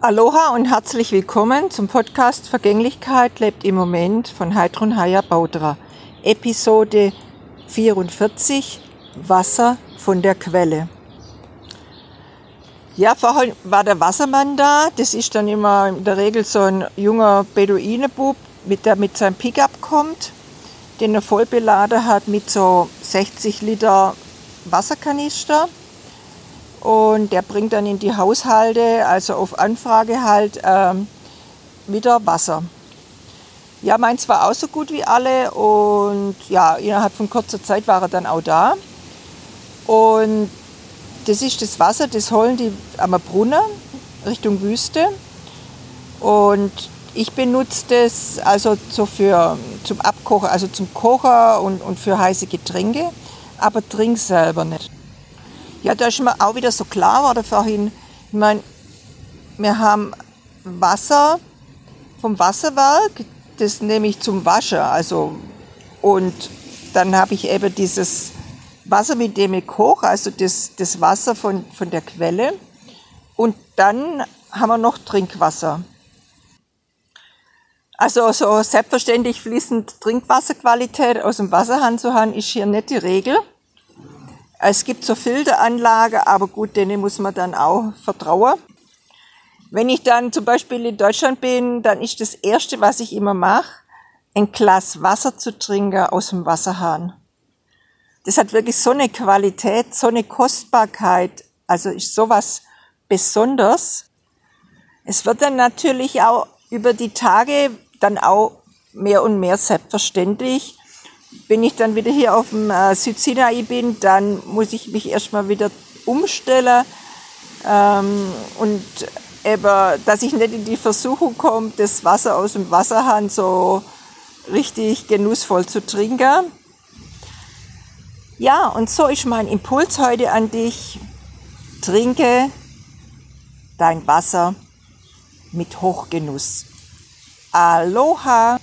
Aloha und herzlich willkommen zum Podcast Vergänglichkeit lebt im Moment von Heidrun Haya Baudra. Episode 44 Wasser von der Quelle. Ja, vorhin war der Wassermann da. Das ist dann immer in der Regel so ein junger Beduinebub, mit der mit seinem Pickup kommt, den er voll beladen hat mit so 60 Liter Wasserkanister und der bringt dann in die Haushalte, also auf Anfrage halt, ähm, wieder Wasser. Ja, meins war auch so gut wie alle und ja, innerhalb von kurzer Zeit war er dann auch da. Und das ist das Wasser, das holen die am Brunnen Richtung Wüste. Und ich benutze das also so für, zum Abkochen, also zum Kochen und, und für heiße Getränke, aber trink selber nicht. Ja, da ist mir auch wieder so klar war vorhin. Ich meine, wir haben Wasser vom Wasserwerk, das nehme ich zum Waschen. Also, und dann habe ich eben dieses Wasser, mit dem ich koche, also das, das Wasser von, von der Quelle. Und dann haben wir noch Trinkwasser. Also so selbstverständlich fließend Trinkwasserqualität aus dem Wasserhahn zu haben, ist hier nicht die Regel. Es gibt so Filteranlage, aber gut, denen muss man dann auch vertrauen. Wenn ich dann zum Beispiel in Deutschland bin, dann ist das Erste, was ich immer mache, ein Glas Wasser zu trinken aus dem Wasserhahn. Das hat wirklich so eine Qualität, so eine Kostbarkeit, also ist sowas besonders. Es wird dann natürlich auch über die Tage dann auch mehr und mehr selbstverständlich, wenn ich dann wieder hier auf dem äh, Südsinai bin, dann muss ich mich erstmal wieder umstellen ähm, und eben, dass ich nicht in die Versuchung komme, das Wasser aus dem Wasserhahn so richtig genussvoll zu trinken. Ja, und so ist mein Impuls heute an dich. Trinke dein Wasser mit Hochgenuss. Aloha!